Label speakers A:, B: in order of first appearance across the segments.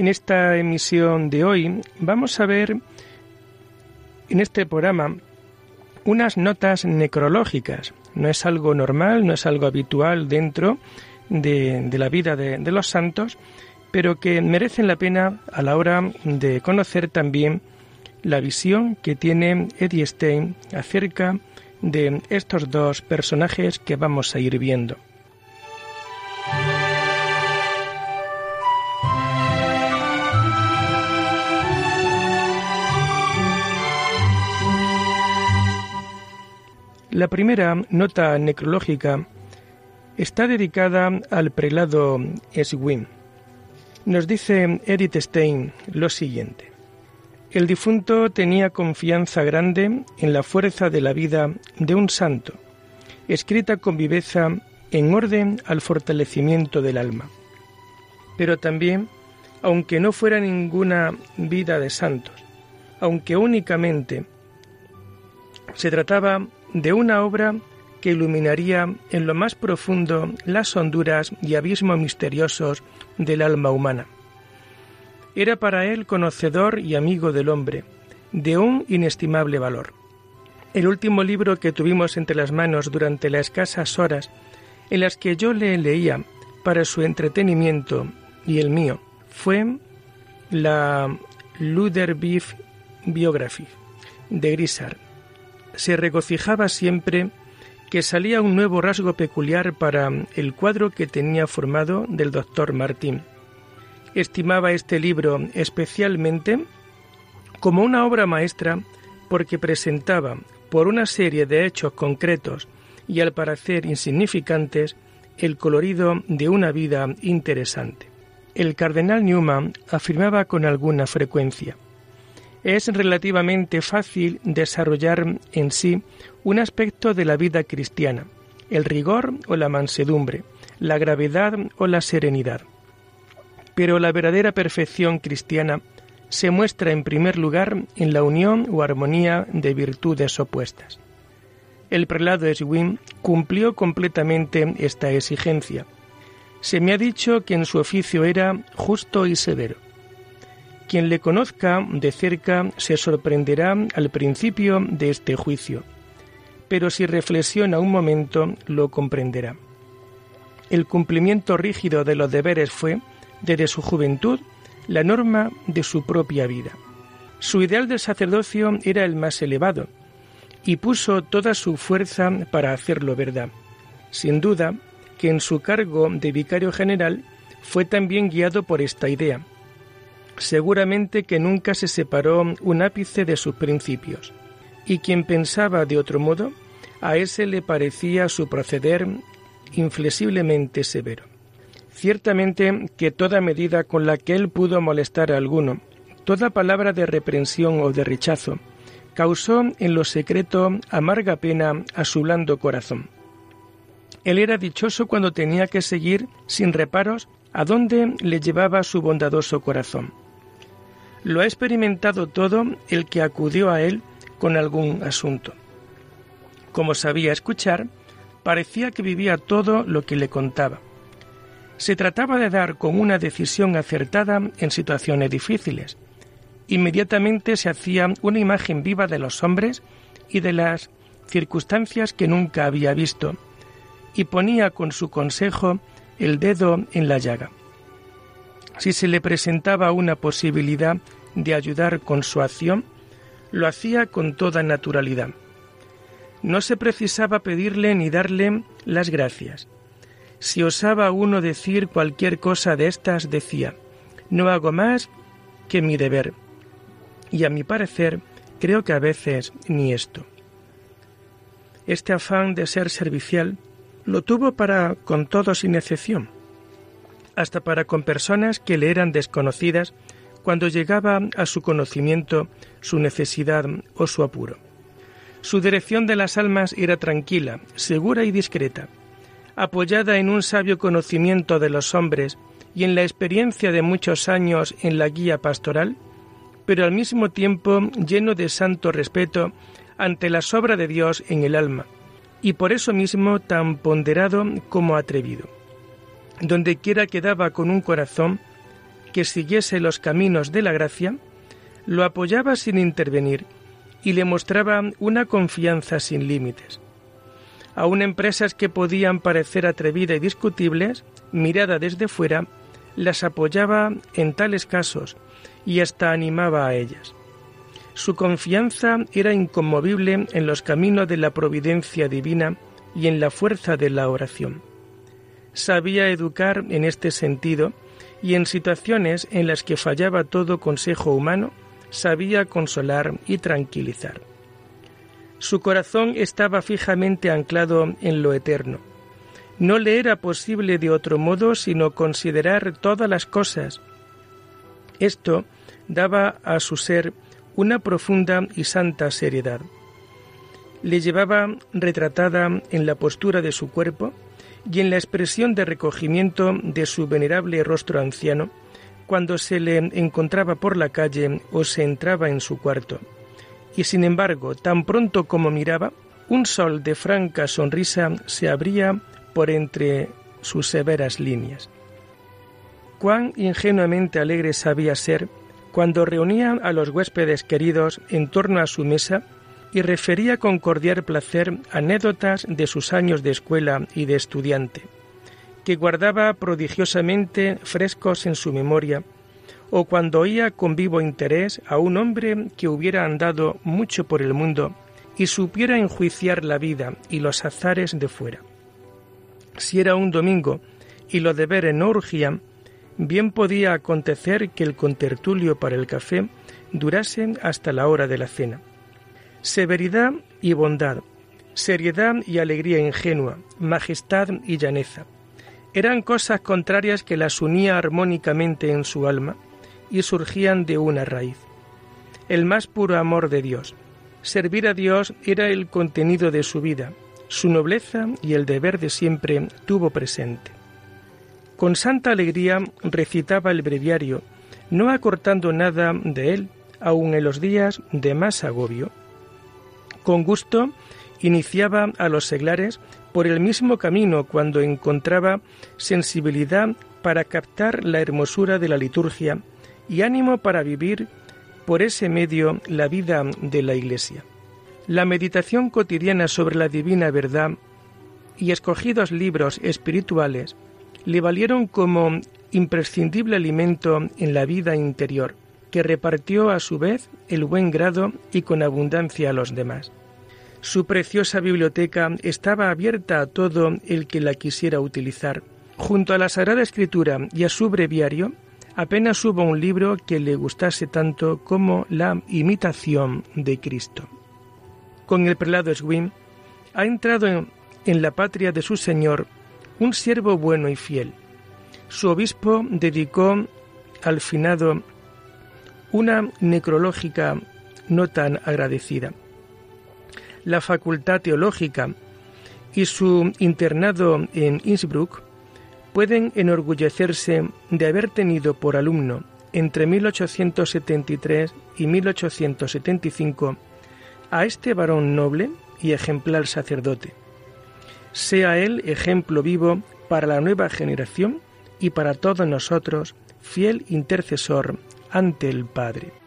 A: En esta emisión de hoy vamos a ver en este programa unas notas necrológicas. No es algo normal, no es algo habitual dentro de, la vida de, de los santos, pero que merecen la pena a la hora de conocer también la visión que tiene Edith Stein acerca de estos dos personajes que vamos a ir viendo. La primera nota necrológica está dedicada al prelado Eswin. Nos dice Edith Stein lo siguiente. El difunto tenía confianza grande en la fuerza de la vida de un santo, escrita con viveza en orden al fortalecimiento del alma. Pero también, aunque no fuera ninguna vida de santos, aunque únicamente se trataba de una obra que iluminaría en lo más profundo las honduras y abismos misteriosos del alma humana. Era para él conocedor y amigo del hombre, de un inestimable valor. El último libro que tuvimos entre las manos durante las escasas horas en las que yo le leía para su entretenimiento y el mío fue la Beef Biography de Grisard se regocijaba siempre que salía un nuevo rasgo peculiar para el cuadro que tenía formado del doctor Martín. Estimaba este libro especialmente como una obra maestra porque presentaba, por una serie de hechos concretos y al parecer insignificantes, el colorido de una vida interesante. El cardenal Newman afirmaba con alguna frecuencia es relativamente fácil desarrollar en sí un aspecto de la vida cristiana, el rigor o la mansedumbre, la gravedad o la serenidad. Pero la verdadera perfección cristiana se muestra en primer lugar en la unión o armonía de virtudes opuestas. El prelado Eswin cumplió completamente esta exigencia. Se me ha dicho que en su oficio era justo y severo quien le conozca de cerca se sorprenderá al principio de este juicio, pero si reflexiona un momento lo comprenderá. El cumplimiento rígido de los deberes fue, desde su juventud, la norma de su propia vida. Su ideal de sacerdocio era el más elevado, y puso toda su fuerza para hacerlo verdad. Sin duda que en su cargo de vicario general fue también guiado por esta idea, seguramente que nunca se separó un ápice de sus principios, y quien pensaba de otro modo, a ese le parecía su proceder inflexiblemente severo. Ciertamente que toda medida con la que él pudo molestar a alguno, toda palabra de reprensión o de rechazo, causó en lo secreto amarga pena a su blando corazón. Él era dichoso cuando tenía que seguir sin reparos a dónde le llevaba su bondadoso corazón. Lo ha experimentado todo el que acudió a él con algún asunto. Como sabía escuchar, parecía que vivía todo lo que le contaba. Se trataba de dar con una decisión acertada en situaciones difíciles. Inmediatamente se hacía una imagen viva de los hombres y de las circunstancias que nunca había visto, y ponía con su consejo el dedo en la llaga. Si se le presentaba una posibilidad de ayudar con su acción, lo hacía con toda naturalidad. No se precisaba pedirle ni darle las gracias. Si osaba uno decir cualquier cosa de estas, decía, no hago más que mi deber. Y a mi parecer, creo que a veces ni esto. Este afán de ser servicial lo tuvo para con todos sin excepción hasta para con personas que le eran desconocidas, cuando llegaba a su conocimiento su necesidad o su apuro. Su dirección de las almas era tranquila, segura y discreta, apoyada en un sabio conocimiento de los hombres y en la experiencia de muchos años en la guía pastoral, pero al mismo tiempo lleno de santo respeto ante la obra de Dios en el alma, y por eso mismo tan ponderado como atrevido. Donde quiera quedaba con un corazón que siguiese los caminos de la gracia, lo apoyaba sin intervenir y le mostraba una confianza sin límites. Aun empresas que podían parecer atrevidas y discutibles, mirada desde fuera, las apoyaba en tales casos y hasta animaba a ellas. Su confianza era inconmovible en los caminos de la providencia divina y en la fuerza de la oración. Sabía educar en este sentido y en situaciones en las que fallaba todo consejo humano, sabía consolar y tranquilizar. Su corazón estaba fijamente anclado en lo eterno. No le era posible de otro modo sino considerar todas las cosas. Esto daba a su ser una profunda y santa seriedad. Le llevaba retratada en la postura de su cuerpo y en la expresión de recogimiento de su venerable rostro anciano cuando se le encontraba por la calle o se entraba en su cuarto. Y sin embargo, tan pronto como miraba, un sol de franca sonrisa se abría por entre sus severas líneas. Cuán ingenuamente alegre sabía ser cuando reunía a los huéspedes queridos en torno a su mesa y refería con cordial placer anécdotas de sus años de escuela y de estudiante, que guardaba prodigiosamente frescos en su memoria, o cuando oía con vivo interés a un hombre que hubiera andado mucho por el mundo y supiera enjuiciar la vida y los azares de fuera. Si era un domingo y lo de ver no urgía, bien podía acontecer que el contertulio para el café durase hasta la hora de la cena. Severidad y bondad, seriedad y alegría ingenua, majestad y llaneza. Eran cosas contrarias que las unía armónicamente en su alma y surgían de una raíz. El más puro amor de Dios. Servir a Dios era el contenido de su vida, su nobleza y el deber de siempre tuvo presente. Con santa alegría recitaba el breviario, no acortando nada de él, aun en los días de más agobio. Con gusto iniciaba a los seglares por el mismo camino cuando encontraba sensibilidad para captar la hermosura de la liturgia y ánimo para vivir por ese medio la vida de la Iglesia. La meditación cotidiana sobre la divina verdad y escogidos libros espirituales le valieron como imprescindible alimento en la vida interior, que repartió a su vez el buen grado y con abundancia a los demás. Su preciosa biblioteca estaba abierta a todo el que la quisiera utilizar. Junto a la Sagrada Escritura y a su breviario, apenas hubo un libro que le gustase tanto como la imitación de Cristo. Con el prelado Swim ha entrado en, en la patria de su Señor un siervo bueno y fiel. Su obispo dedicó al finado una necrológica no tan agradecida. La facultad teológica y su internado en Innsbruck pueden enorgullecerse de haber tenido por alumno entre 1873 y 1875 a este varón noble y ejemplar sacerdote, sea Él ejemplo vivo para la nueva generación y para todos nosotros, fiel intercesor ante el Padre.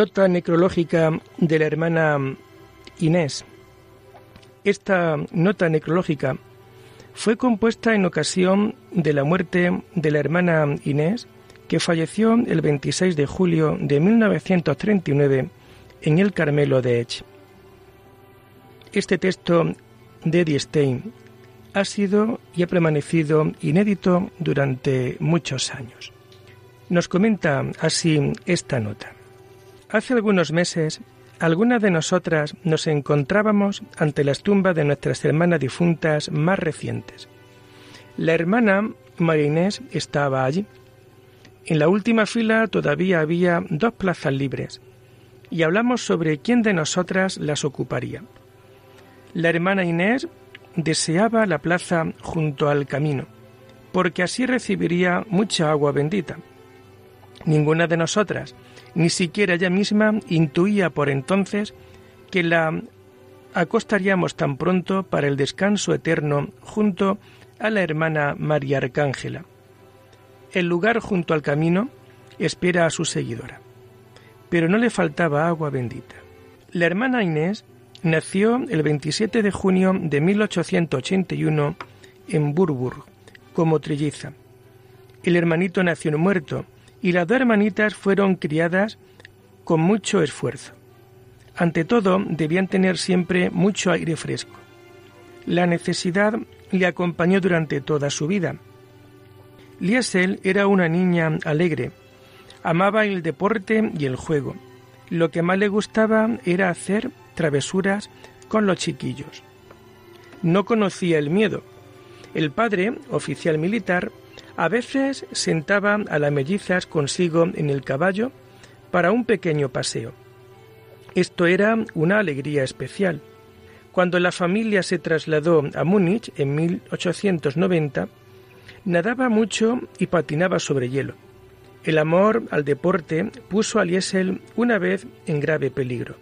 A: Nota necrológica de la hermana Inés. Esta nota necrológica fue compuesta en ocasión de la muerte de la hermana Inés, que falleció el 26 de julio de 1939 en el Carmelo de Ech. Este texto de Eddie Stein ha sido y ha permanecido inédito durante muchos años. Nos comenta así esta nota. Hace algunos meses, algunas de nosotras nos encontrábamos ante las tumbas de nuestras hermanas difuntas más recientes. La hermana María Inés estaba allí. En la última fila todavía había dos plazas libres y hablamos sobre quién de nosotras las ocuparía. La hermana Inés deseaba la plaza junto al camino, porque así recibiría mucha agua bendita. Ninguna de nosotras ni siquiera ella misma intuía por entonces que la acostaríamos tan pronto para el descanso eterno junto a la hermana María Arcángela. El lugar junto al camino espera a su seguidora. Pero no le faltaba agua bendita. La hermana Inés nació el 27 de junio de 1881 en Burburg como trilliza. El hermanito nació muerto y las dos hermanitas fueron criadas con mucho esfuerzo. Ante todo, debían tener siempre mucho aire fresco. La necesidad le acompañó durante toda su vida. Liesel era una niña alegre, amaba el deporte y el juego. Lo que más le gustaba era hacer travesuras con los chiquillos. No conocía el miedo. El padre, oficial militar, a veces sentaba a las mellizas consigo en el caballo para un pequeño paseo. Esto era una alegría especial. Cuando la familia se trasladó a Múnich en 1890, nadaba mucho y patinaba sobre hielo. El amor al deporte puso a Liesel una vez en grave peligro.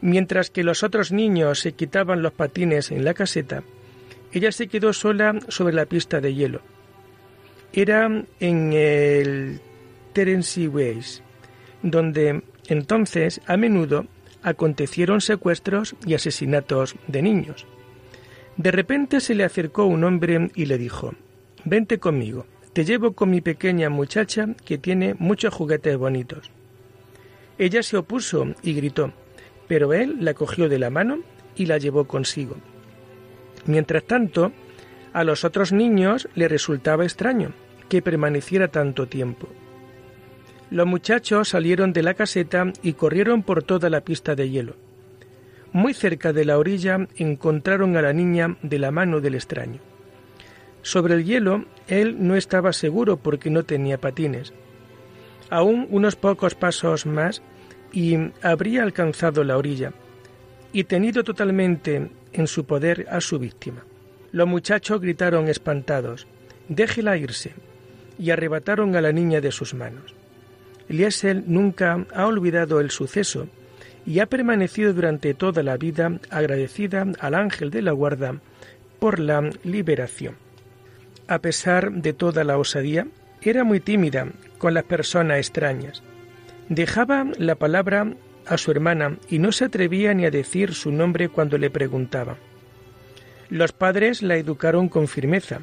A: Mientras que los otros niños se quitaban los patines en la caseta, ella se quedó sola sobre la pista de hielo era en el Terence Ways, donde entonces a menudo acontecieron secuestros y asesinatos de niños. De repente se le acercó un hombre y le dijo, Vente conmigo, te llevo con mi pequeña muchacha que tiene muchos juguetes bonitos. Ella se opuso y gritó, pero él la cogió de la mano y la llevó consigo. Mientras tanto, a los otros niños le resultaba extraño que permaneciera tanto tiempo. Los muchachos salieron de la caseta y corrieron por toda la pista de hielo. Muy cerca de la orilla encontraron a la niña de la mano del extraño. Sobre el hielo él no estaba seguro porque no tenía patines. Aún unos pocos pasos más y habría alcanzado la orilla y tenido totalmente en su poder a su víctima. Los muchachos gritaron espantados, Déjela irse, y arrebataron a la niña de sus manos. Liesel nunca ha olvidado el suceso y ha permanecido durante toda la vida agradecida al ángel de la guarda por la liberación. A pesar de toda la osadía, era muy tímida con las personas extrañas. Dejaba la palabra a su hermana y no se atrevía ni a decir su nombre cuando le preguntaba. Los padres la educaron con firmeza,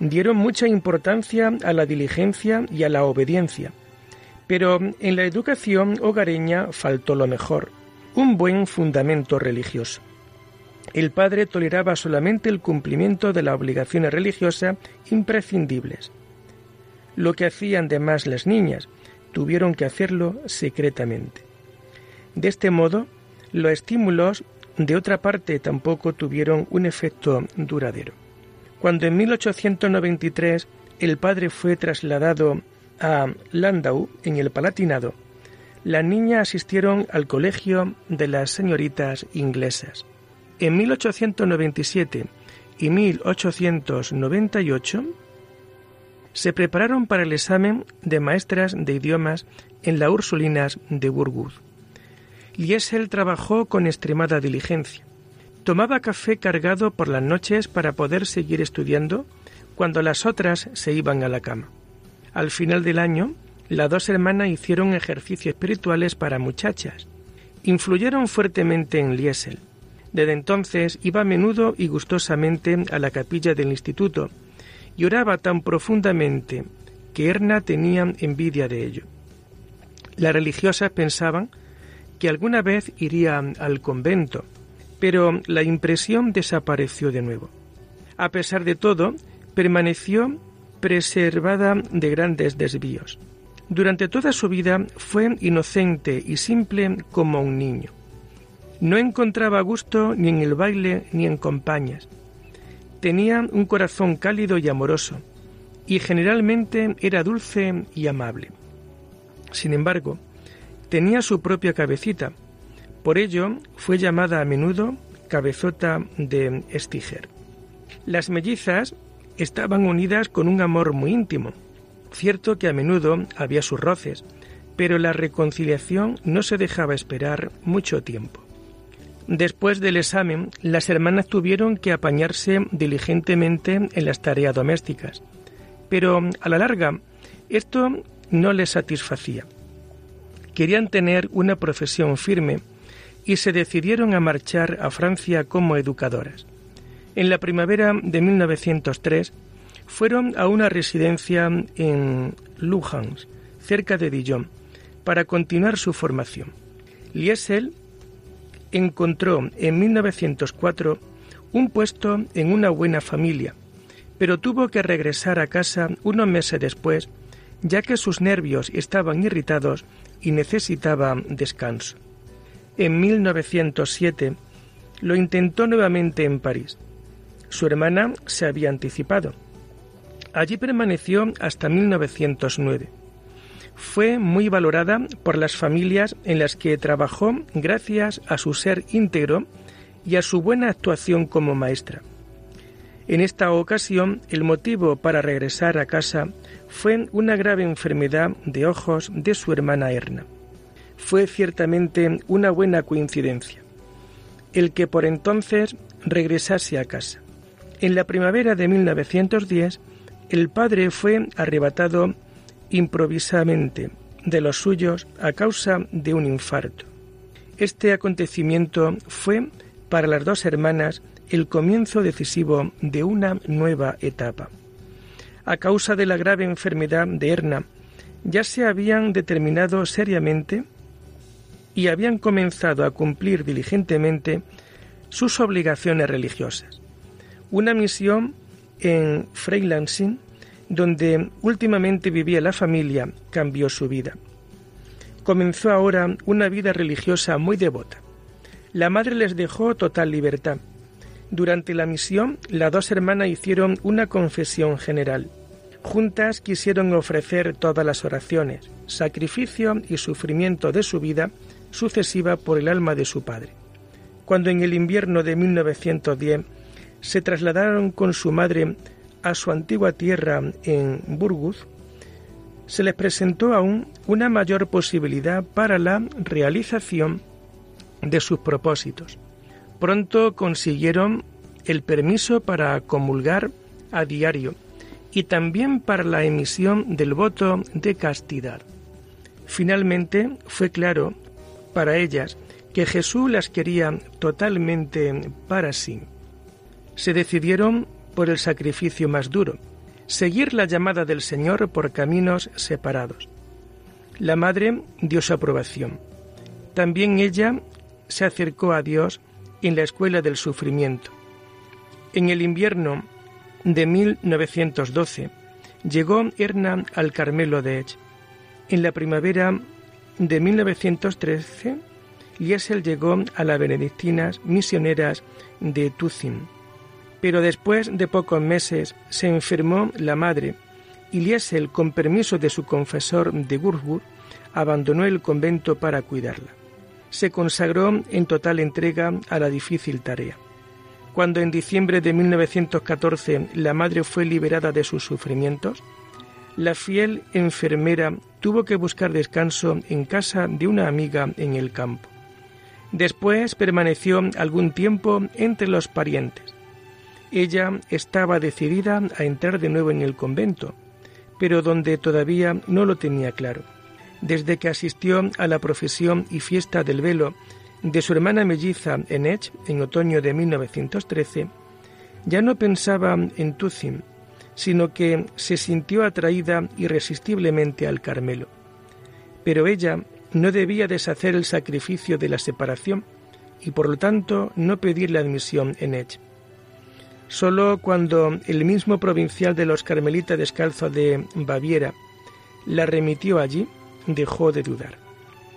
A: dieron mucha importancia a la diligencia y a la obediencia, pero en la educación hogareña faltó lo mejor, un buen fundamento religioso. El padre toleraba solamente el cumplimiento de las obligaciones religiosas imprescindibles. Lo que hacían de más las niñas, tuvieron que hacerlo secretamente. De este modo, los estímulos de otra parte tampoco tuvieron un efecto duradero. Cuando en 1893 el padre fue trasladado a Landau, en el Palatinado, las niñas asistieron al colegio de las señoritas inglesas. En 1897 y 1898 se prepararon para el examen de maestras de idiomas en la Ursulinas de Burgos. Liesel trabajó con extremada diligencia. Tomaba café cargado por las noches para poder seguir estudiando cuando las otras se iban a la cama. Al final del año las dos hermanas hicieron ejercicios espirituales para muchachas. Influyeron fuertemente en Liesel. Desde entonces iba a menudo y gustosamente a la capilla del instituto y oraba tan profundamente que Erna tenía envidia de ello. Las religiosas pensaban que alguna vez iría al convento, pero la impresión desapareció de nuevo. A pesar de todo, permaneció preservada de grandes desvíos. Durante toda su vida fue inocente y simple como un niño. No encontraba gusto ni en el baile ni en compañías. Tenía un corazón cálido y amoroso, y generalmente era dulce y amable. Sin embargo, tenía su propia cabecita, por ello fue llamada a menudo cabezota de Estiger. Las mellizas estaban unidas con un amor muy íntimo, Cierto que a menudo había sus roces, pero la reconciliación no se dejaba esperar mucho tiempo. Después del examen, las hermanas tuvieron que apañarse diligentemente en las tareas domésticas, pero a la larga esto no les satisfacía. Querían tener una profesión firme y se decidieron a marchar a Francia como educadoras. En la primavera de 1903 fueron a una residencia en Luhans, cerca de Dijon, para continuar su formación. Liesel encontró en 1904 un puesto en una buena familia, pero tuvo que regresar a casa unos meses después, ya que sus nervios estaban irritados y necesitaba descanso. En 1907 lo intentó nuevamente en París. Su hermana se había anticipado Allí permaneció hasta 1909. Fue muy valorada por las familias en las que trabajó gracias a su ser íntegro y a su buena actuación como maestra. En esta ocasión, el motivo para regresar a casa fue una grave enfermedad de ojos de su hermana Erna. Fue ciertamente una buena coincidencia el que por entonces regresase a casa. En la primavera de 1910 el padre fue arrebatado improvisamente de los suyos a causa de un infarto. Este acontecimiento fue para las dos hermanas el comienzo decisivo de una nueva etapa. A causa de la grave enfermedad de Erna, ya se habían determinado seriamente y habían comenzado a cumplir diligentemente sus obligaciones religiosas. Una misión en Freilansing, donde últimamente vivía la familia, cambió su vida. Comenzó ahora una vida religiosa muy devota. La madre les dejó total libertad. Durante la misión, las dos hermanas hicieron una confesión general. Juntas quisieron ofrecer todas las oraciones, sacrificio y sufrimiento de su vida sucesiva por el alma de su padre. Cuando en el invierno de 1910 se trasladaron con su madre a su antigua tierra en Burgos, se les presentó aún una mayor posibilidad para la realización de sus propósitos. Pronto consiguieron el permiso para comulgar a diario y también para la emisión del voto de castidad. Finalmente fue claro para ellas que Jesús las quería totalmente para sí se decidieron por el sacrificio más duro, seguir la llamada del Señor por caminos separados. La madre dio su aprobación. También ella se acercó a Dios en la escuela del sufrimiento. En el invierno de 1912 llegó Erna al Carmelo de Ech. En la primavera de 1913, Liesel llegó a las benedictinas misioneras de Tucin pero después de pocos meses se enfermó la madre y Liesel, con permiso de su confesor de Würzburg, abandonó el convento para cuidarla. Se consagró en total entrega a la difícil tarea. Cuando en diciembre de 1914 la madre fue liberada de sus sufrimientos, la fiel enfermera tuvo que buscar descanso en casa de una amiga en el campo. Después permaneció algún tiempo entre los parientes ella estaba decidida a entrar de nuevo en el convento, pero donde todavía no lo tenía claro. Desde que asistió a la profesión y fiesta del velo de su hermana melliza en Edge en otoño de 1913, ya no pensaba en Tucim, sino que se sintió atraída irresistiblemente al Carmelo. Pero ella no debía deshacer el sacrificio de la separación y por lo tanto no pedir la admisión en Edge. Solo cuando el mismo provincial de los Carmelitas Descalzos de Baviera la remitió allí, dejó de dudar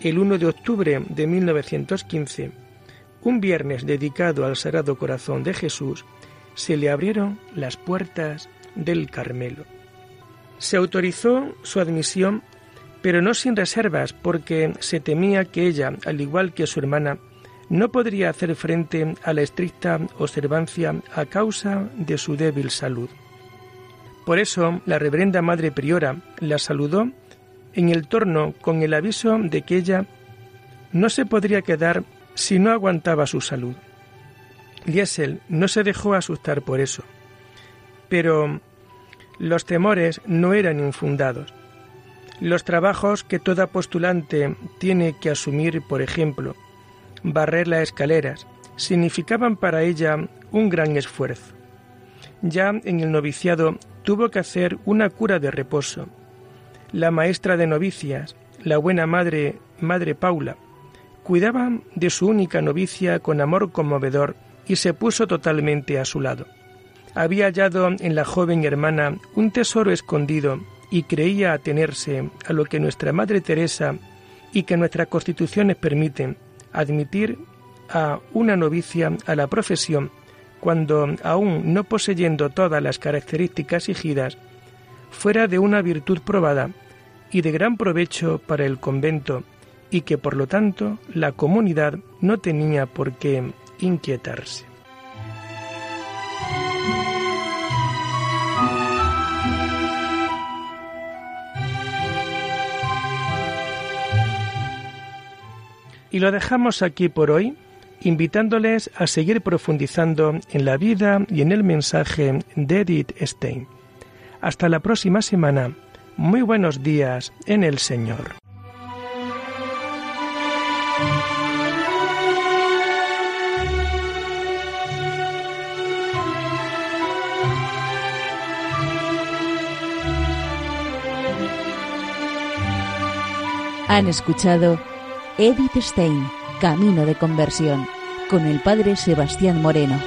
A: el 1 de octubre de 1915, un viernes dedicado al Sagrado Corazón de Jesús, se le abrieron las puertas del Carmelo. Se autorizó su admisión, pero no sin reservas, porque se temía que ella, al igual que su hermana, no podría hacer frente a la estricta observancia a causa de su débil salud. Por eso, la reverenda Madre Priora la saludó en el torno con el aviso de que ella no se podría quedar si no aguantaba su salud. Liesel no se dejó asustar por eso, pero los temores no eran infundados. Los trabajos que toda postulante tiene que asumir, por ejemplo, barrer las escaleras, significaban para ella un gran esfuerzo. Ya en el noviciado tuvo que hacer una cura de reposo, la maestra de novicias, la buena madre, Madre Paula, cuidaba de su única novicia con amor conmovedor y se puso totalmente a su lado. Había hallado en la joven hermana un tesoro escondido y creía atenerse a lo que nuestra Madre Teresa y que nuestras constituciones permiten, admitir a una novicia a la profesión cuando, aún no poseyendo todas las características exigidas, fuera de una virtud probada y de gran provecho para el convento y que por lo tanto la comunidad no tenía por qué inquietarse. Y lo dejamos aquí por hoy, invitándoles a seguir profundizando en la vida y en el mensaje de Edith Stein. Hasta la próxima semana muy buenos días en el Señor.
B: Han escuchado Edith Stein, Camino de Conversión, con el Padre Sebastián Moreno.